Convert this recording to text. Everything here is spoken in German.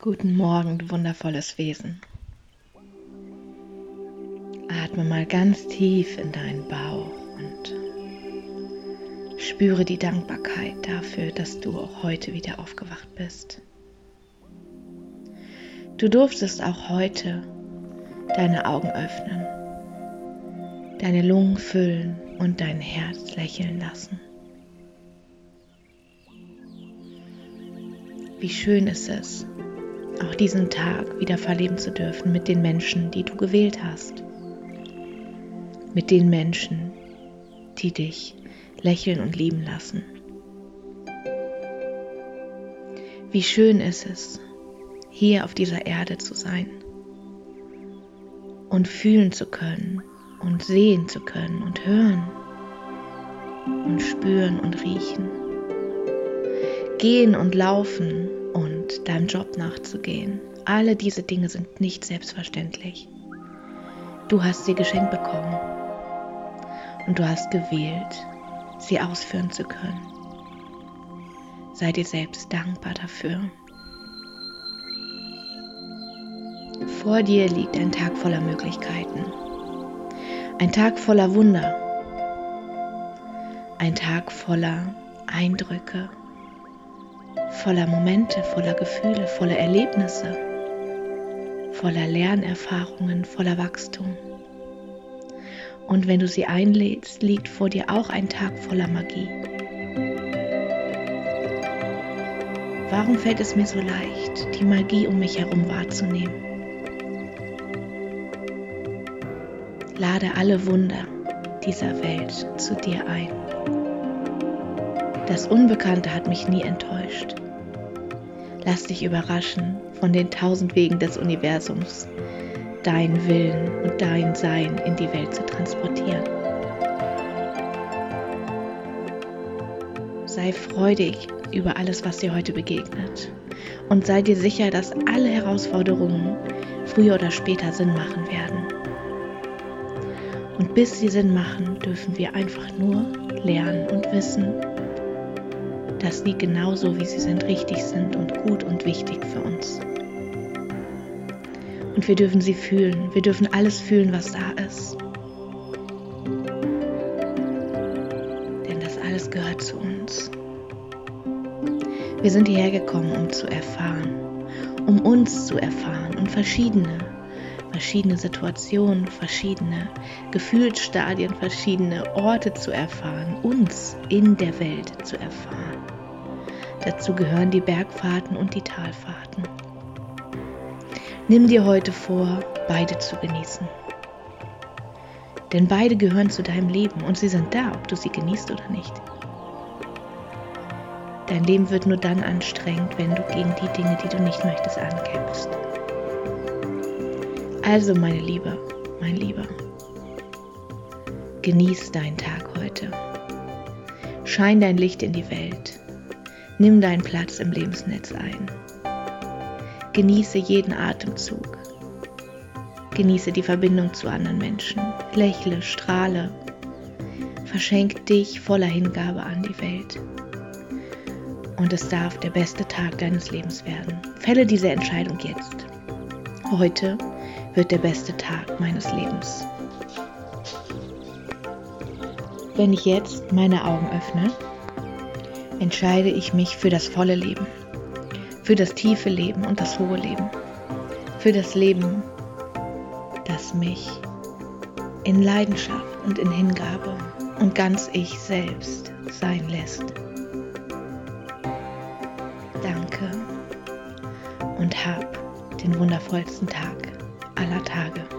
Guten Morgen, du wundervolles Wesen. Atme mal ganz tief in deinen Bauch und spüre die Dankbarkeit dafür, dass du auch heute wieder aufgewacht bist. Du durftest auch heute deine Augen öffnen, deine Lungen füllen und dein Herz lächeln lassen. Wie schön ist es, auch diesen Tag wieder verleben zu dürfen mit den Menschen, die du gewählt hast. Mit den Menschen, die dich lächeln und lieben lassen. Wie schön ist es, hier auf dieser Erde zu sein und fühlen zu können und sehen zu können und hören und spüren und riechen, gehen und laufen und deinem Job nachzugehen. Alle diese Dinge sind nicht selbstverständlich. Du hast sie geschenkt bekommen und du hast gewählt, sie ausführen zu können. Sei dir selbst dankbar dafür. Vor dir liegt ein Tag voller Möglichkeiten. Ein Tag voller Wunder. Ein Tag voller Eindrücke voller Momente, voller Gefühle, voller Erlebnisse, voller Lernerfahrungen, voller Wachstum. Und wenn du sie einlädst, liegt vor dir auch ein Tag voller Magie. Warum fällt es mir so leicht, die Magie um mich herum wahrzunehmen? Lade alle Wunder dieser Welt zu dir ein. Das Unbekannte hat mich nie enttäuscht. Lass dich überraschen von den tausend Wegen des Universums, dein Willen und dein Sein in die Welt zu transportieren. Sei freudig über alles, was dir heute begegnet und sei dir sicher, dass alle Herausforderungen früher oder später Sinn machen werden. Und bis sie Sinn machen, dürfen wir einfach nur lernen und wissen, dass sie genauso wie sie sind richtig sind und gut und wichtig für uns. Und wir dürfen sie fühlen. Wir dürfen alles fühlen, was da ist. Denn das alles gehört zu uns. Wir sind hierher gekommen, um zu erfahren, um uns zu erfahren und verschiedene, verschiedene Situationen, verschiedene Gefühlsstadien, verschiedene Orte zu erfahren, uns in der Welt zu erfahren. Dazu gehören die Bergfahrten und die Talfahrten. Nimm dir heute vor, beide zu genießen. Denn beide gehören zu deinem Leben und sie sind da, ob du sie genießt oder nicht. Dein Leben wird nur dann anstrengend, wenn du gegen die Dinge, die du nicht möchtest, ankämpfst. Also, meine Liebe, mein Lieber, genieß deinen Tag heute. Schein dein Licht in die Welt. Nimm deinen Platz im Lebensnetz ein. Genieße jeden Atemzug. Genieße die Verbindung zu anderen Menschen. Lächle, strahle. Verschenk dich voller Hingabe an die Welt. Und es darf der beste Tag deines Lebens werden. Fälle diese Entscheidung jetzt. Heute wird der beste Tag meines Lebens. Wenn ich jetzt meine Augen öffne, entscheide ich mich für das volle Leben, für das tiefe Leben und das hohe Leben, für das Leben, das mich in Leidenschaft und in Hingabe und ganz ich selbst sein lässt. Danke und hab den wundervollsten Tag aller Tage.